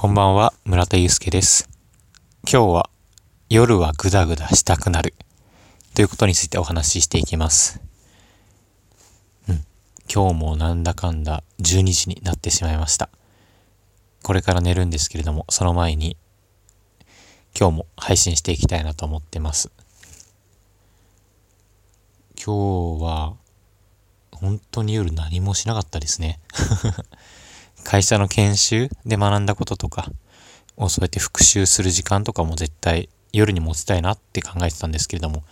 こんばんは、村田祐介です。今日は夜はグダグダしたくなるということについてお話ししていきます。うん。今日もなんだかんだ12時になってしまいました。これから寝るんですけれども、その前に今日も配信していきたいなと思ってます。今日は本当に夜何もしなかったですね。会社の研修で学んだこととかをそうやって復習する時間とかも絶対夜に持ちたいなって考えてたんですけれども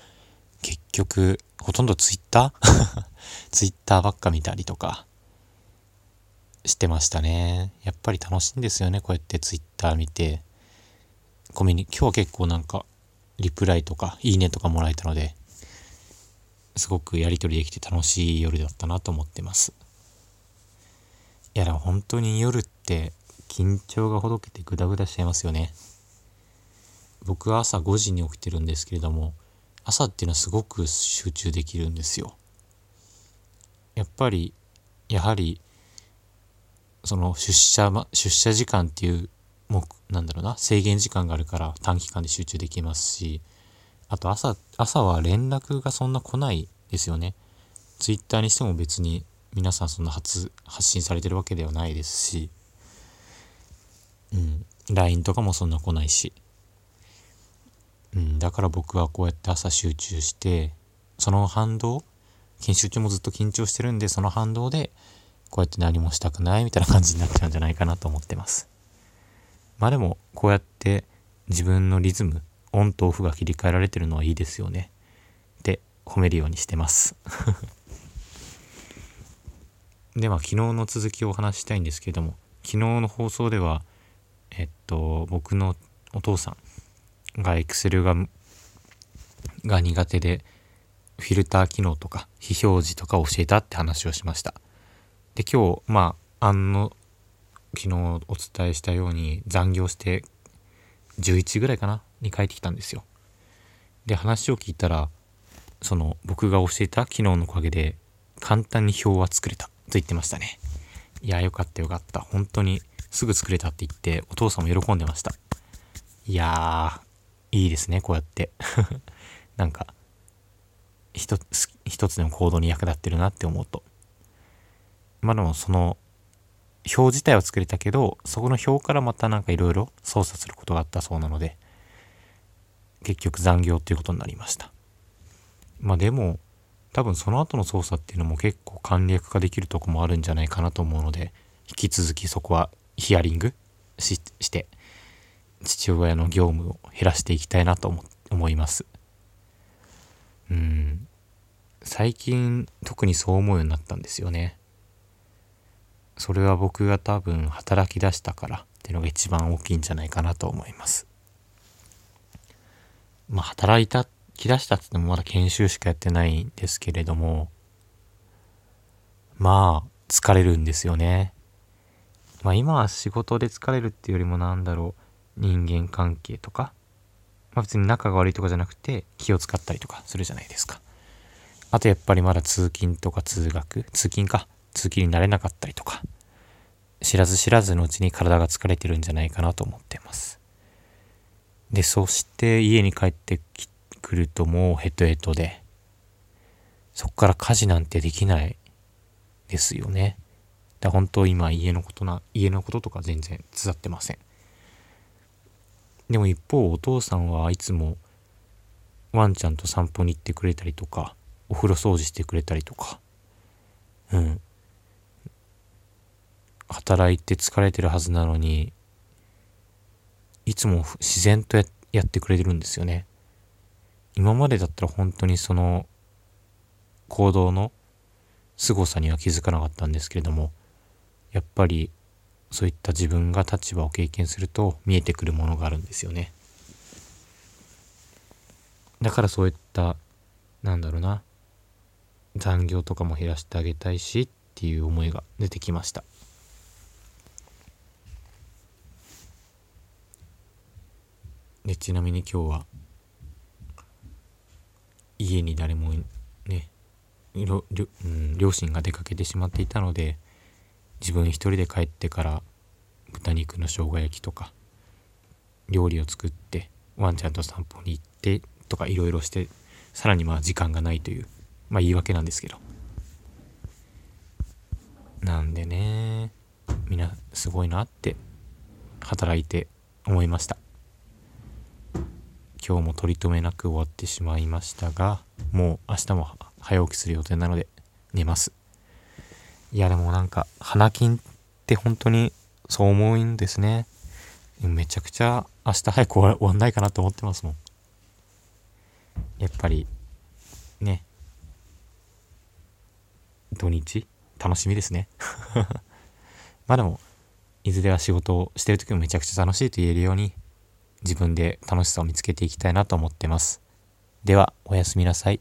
結局ほとんどツイッター？ツイッターばっか見たりとかしてましたね。やっぱり楽しいんですよねこうやってツイッター見て。コミュニ今日は結構なんかリプライとかいいねとかもらえたのですごくやり取りできて楽しい夜だったなと思ってます。いやでも本当に夜って緊張がほどけてグダグダしちゃいますよね。僕は朝5時に起きてるんですけれども朝っていうのはすごく集中できるんですよ。やっぱりやはりその出社、ま、出社時間っていうもうなんだろうな制限時間があるから短期間で集中できますしあと朝朝は連絡がそんな来ないですよね。ツイッターにしても別に皆さんそんな発発信されてるわけではないですし、うん、LINE とかもそんな来ないし、うん、だから僕はこうやって朝集中してその反動研修中もずっと緊張してるんでその反動でこうやって何もしたくないみたいな感じになっちゃうんじゃないかなと思ってます。まあでもこうやって自分のリズムオンとオフが切り替えられてるのはいいですよね。って褒めるようにしてます。では昨日の続きをお話したいんですけれども昨日の放送ではえっと僕のお父さんが Excel がが苦手でフィルター機能とか非表示とか教えたって話をしました。で今日まああの昨日お伝えしたように残業して11ぐらいかなに帰ってきたんですよ。で話を聞いたらその僕が教えた機能のおかげで簡単に表は作れた。と言ってましたね。いや、よかったよかった。本当にすぐ作れたって言って、お父さんも喜んでました。いやー、いいですね、こうやって。なんか、一つ、一つの行動に役立ってるなって思うと。まあでも、その、表自体は作れたけど、そこの表からまたなんかいろいろ操作することがあったそうなので、結局残業っていうことになりました。まあでも、多分その後の操作っていうのも結構簡略化できるとこもあるんじゃないかなと思うので引き続きそこはヒアリングしして父親の業務を減らしていきたいなと思思います。うん。最近特にそう思うようになったんですよね。それは僕が多分働き出したからっていうのが一番大きいんじゃないかなと思います。まあ働いたき出したって言ってもまだ研修しかやってないんですけれども、まあ、疲れるんですよね。まあ今は仕事で疲れるっていうよりもなんだろう、人間関係とか、まあ別に仲が悪いとかじゃなくて気を使ったりとかするじゃないですか。あとやっぱりまだ通勤とか通学、通勤か、通勤になれなかったりとか、知らず知らずのうちに体が疲れてるんじゃないかなと思ってます。で、そして家に帰ってきて、来るともうヘトヘトで、そこから家事なんてできないですよね。だ本当今家のことな、家のこととか全然手伝ってません。でも一方お父さんはいつもワンちゃんと散歩に行ってくれたりとか、お風呂掃除してくれたりとか、うん。働いて疲れてるはずなのに、いつも自然とやってくれてるんですよね。今までだったら本当にその行動の凄さには気づかなかったんですけれどもやっぱりそういった自分が立場を経験すると見えてくるものがあるんですよね。だからそういったなんだろうな残業とかも減らしてあげたいしっていう思いが出てきました。でちなみに今日は家に誰もね両,、うん、両親が出かけてしまっていたので自分一人で帰ってから豚肉の生姜焼きとか料理を作ってワンちゃんと散歩に行ってとかいろいろしてさらにまあ時間がないというまあ言い訳なんですけど。なんでねみんなすごいなって働いて思いました。今日も取り留めなく終わってしまいましたがもう明日も早起きする予定なので寝ます。いやでもなんか花金って本当にそう思うんですね。めちゃくちゃ明日早く終わんないかなと思ってますもん。やっぱりね。土日？楽しみですね。まあでもいずれは仕事をしてる時もめちゃくちゃ楽しいと言えるように自分で楽しさを見つけていきたいなと思ってます。ではおやすみなさい。